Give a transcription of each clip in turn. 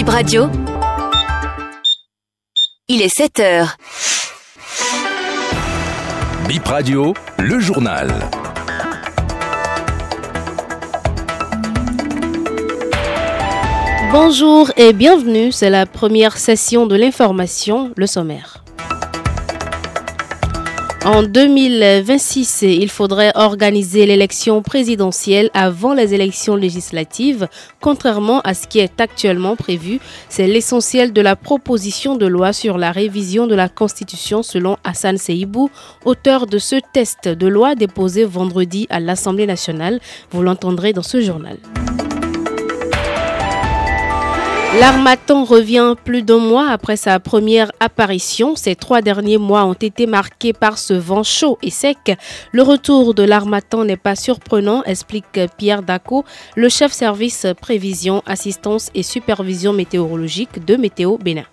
Bip Radio. Il est 7 heures. Bip Radio, le journal. Bonjour et bienvenue, c'est la première session de l'information, le sommaire. En 2026, il faudrait organiser l'élection présidentielle avant les élections législatives, contrairement à ce qui est actuellement prévu. C'est l'essentiel de la proposition de loi sur la révision de la Constitution selon Hassan Seibou, auteur de ce test de loi déposé vendredi à l'Assemblée nationale. Vous l'entendrez dans ce journal. L'Armatan revient plus d'un mois après sa première apparition. Ces trois derniers mois ont été marqués par ce vent chaud et sec. Le retour de l'Armatan n'est pas surprenant, explique Pierre Daco, le chef service prévision, assistance et supervision météorologique de Météo Bénin.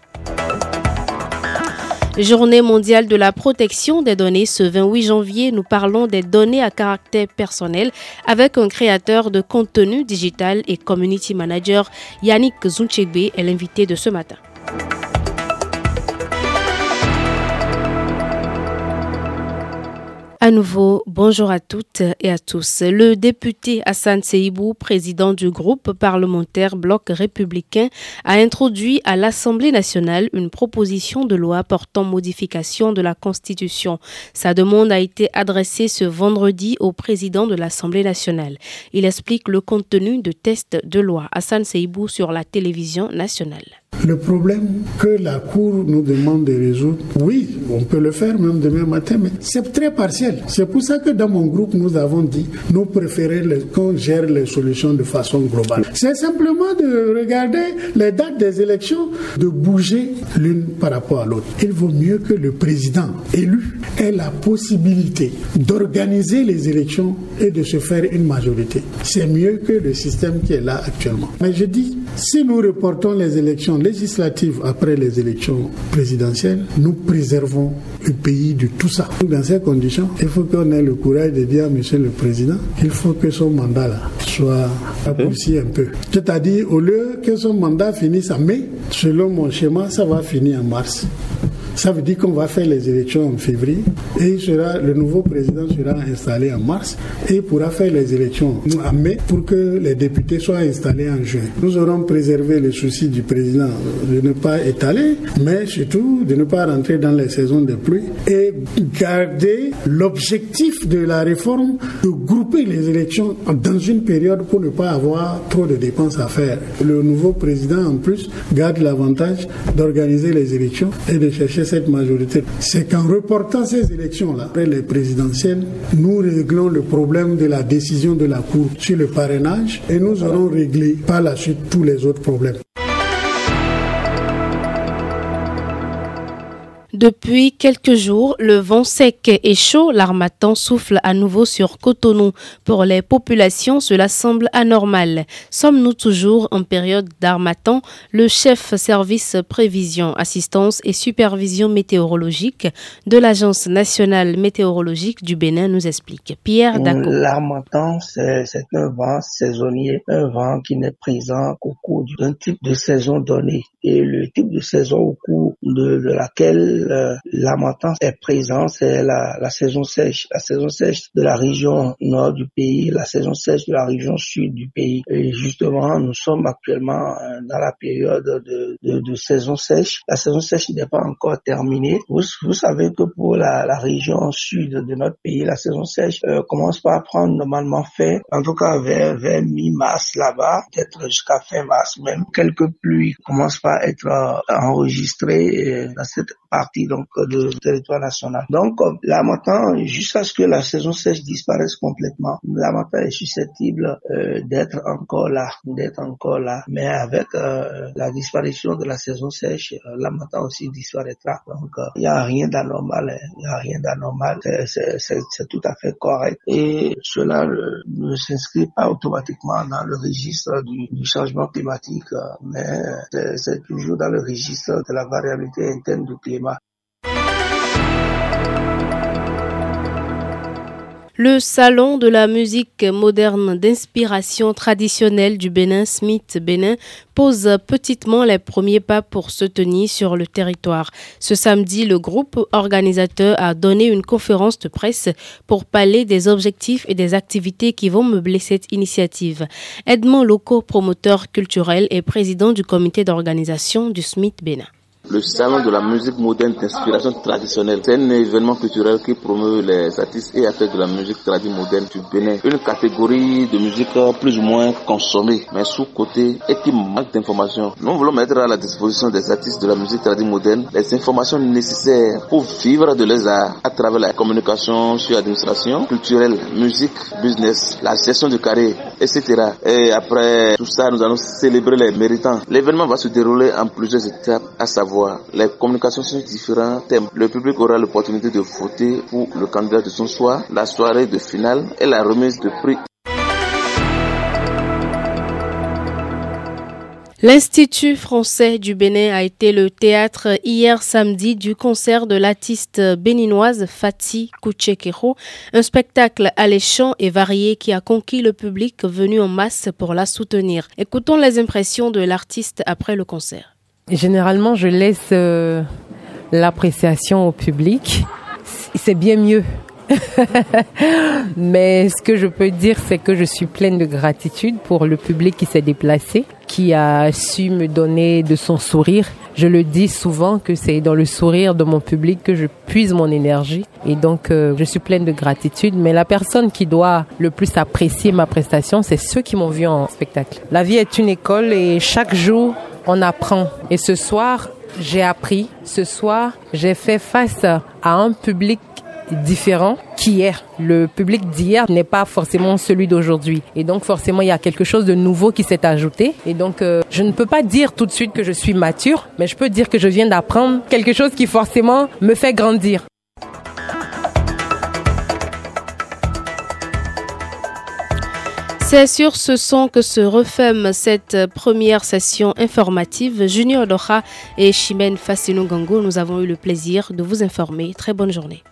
Journée mondiale de la protection des données. Ce 28 janvier, nous parlons des données à caractère personnel avec un créateur de contenu digital et community manager, Yannick Zunchegbe, est l'invité de ce matin. À nouveau, bonjour à toutes et à tous. Le député Hassan Seibou, président du groupe parlementaire Bloc républicain, a introduit à l'Assemblée nationale une proposition de loi portant modification de la Constitution. Sa demande a été adressée ce vendredi au président de l'Assemblée nationale. Il explique le contenu de test de loi Hassan Seibou sur la télévision nationale. Le problème que la Cour nous demande de résoudre, oui, on peut le faire même demain matin, mais c'est très partiel. C'est pour ça que dans mon groupe, nous avons dit, nous préférons qu'on gère les solutions de façon globale. C'est simplement de regarder les dates des élections, de bouger l'une par rapport à l'autre. Il vaut mieux que le président élu ait la possibilité d'organiser les élections et de se faire une majorité. C'est mieux que le système qui est là actuellement. Mais je dis, si nous reportons les élections législatives après les élections présidentielles, nous préservons le pays de tout ça. Dans ces conditions, il faut qu'on ait le courage de dire à Monsieur le Président qu'il faut que son mandat soit raccourci un peu. C'est-à-dire, au lieu que son mandat finisse en mai, selon mon schéma, ça va finir en mars. Ça veut dire qu'on va faire les élections en février et sera, le nouveau président sera installé en mars et il pourra faire les élections en mai pour que les députés soient installés en juin. Nous aurons préservé le souci du président de ne pas étaler, mais surtout de ne pas rentrer dans les saisons de pluie et garder l'objectif de la réforme de grouper les élections dans une période pour ne pas avoir trop de dépenses à faire. Le nouveau président, en plus, garde l'avantage d'organiser les élections et de chercher cette majorité. C'est qu'en reportant ces élections-là, après les présidentielles, nous réglons le problème de la décision de la Cour sur le parrainage et nous aurons réglé par la suite tous les autres problèmes. Depuis quelques jours, le vent sec et chaud, l'armatan souffle à nouveau sur Cotonou. Pour les populations, cela semble anormal. Sommes-nous toujours en période d'armatan? Le chef service prévision, assistance et supervision météorologique de l'Agence nationale météorologique du Bénin nous explique. Pierre Daco. L'armatan, c'est un vent saisonnier, un vent qui n'est présent qu'au cours d'un type de saison donné. Et le type de saison au cours de, de laquelle euh, l'amatant est présent, c'est la, la, saison sèche. La saison sèche de la région nord du pays, la saison sèche de la région sud du pays. Et justement, nous sommes actuellement euh, dans la période de, de, de saison sèche. La saison sèche n'est pas encore terminée. Vous, vous savez que pour la, la, région sud de notre pays, la saison sèche euh, commence par prendre normalement fin, en tout cas vers, vers mi-mars là-bas, peut-être jusqu'à fin mars même. Quelques pluies commencent par être euh, enregistrées dans cette partie donc du territoire national. Donc l'amatant, jusqu'à ce que la saison sèche disparaisse complètement, l'amatant est susceptible euh, d'être encore là, d'être encore là. Mais avec euh, la disparition de la saison sèche, euh, l'amatant aussi disparaîtra. Donc il n'y a rien d'anormal, hein. il n'y a rien d'anormal, c'est tout à fait correct. Et cela ne s'inscrit pas automatiquement dans le registre du, du changement climatique, mais c'est toujours dans le registre de la variabilité interne du climat. Le salon de la musique moderne d'inspiration traditionnelle du Bénin, Smith Bénin, pose petitement les premiers pas pour se tenir sur le territoire. Ce samedi, le groupe organisateur a donné une conférence de presse pour parler des objectifs et des activités qui vont meubler cette initiative. Edmond Loco, promoteur culturel et président du comité d'organisation du Smith Bénin. Le salon de la musique moderne d'inspiration traditionnelle, c'est un événement culturel qui promeut les artistes et acteurs de la musique traditionnelle moderne du Bénin. Une catégorie de musique plus ou moins consommée, mais sous-côté et qui manque d'informations. Nous voulons mettre à la disposition des artistes de la musique traditionnelle les informations nécessaires pour vivre de leurs arts à travers la communication sur l'administration culturelle, musique, business, la gestion du carré, etc. Et après tout ça, nous allons célébrer les méritants. L'événement va se dérouler en plusieurs étapes, à savoir les communications sur différents thèmes. Le public aura l'opportunité de voter pour le candidat de son choix, la soirée de finale et la remise de prix. L'Institut français du Bénin a été le théâtre hier samedi du concert de l'artiste béninoise Fatih Kouchekero, un spectacle alléchant et varié qui a conquis le public venu en masse pour la soutenir. Écoutons les impressions de l'artiste après le concert. Généralement, je laisse euh, l'appréciation au public. C'est bien mieux. Mais ce que je peux dire, c'est que je suis pleine de gratitude pour le public qui s'est déplacé, qui a su me donner de son sourire. Je le dis souvent que c'est dans le sourire de mon public que je puise mon énergie. Et donc, euh, je suis pleine de gratitude. Mais la personne qui doit le plus apprécier ma prestation, c'est ceux qui m'ont vu en spectacle. La vie est une école et chaque jour, on apprend. Et ce soir, j'ai appris. Ce soir, j'ai fait face à un public différent qu'hier. Le public d'hier n'est pas forcément celui d'aujourd'hui. Et donc forcément, il y a quelque chose de nouveau qui s'est ajouté. Et donc, euh, je ne peux pas dire tout de suite que je suis mature, mais je peux dire que je viens d'apprendre quelque chose qui forcément me fait grandir. C'est sur ce son que se referme cette première session informative. Junior Doha et Chimène Fassino Gango, nous avons eu le plaisir de vous informer. Très bonne journée.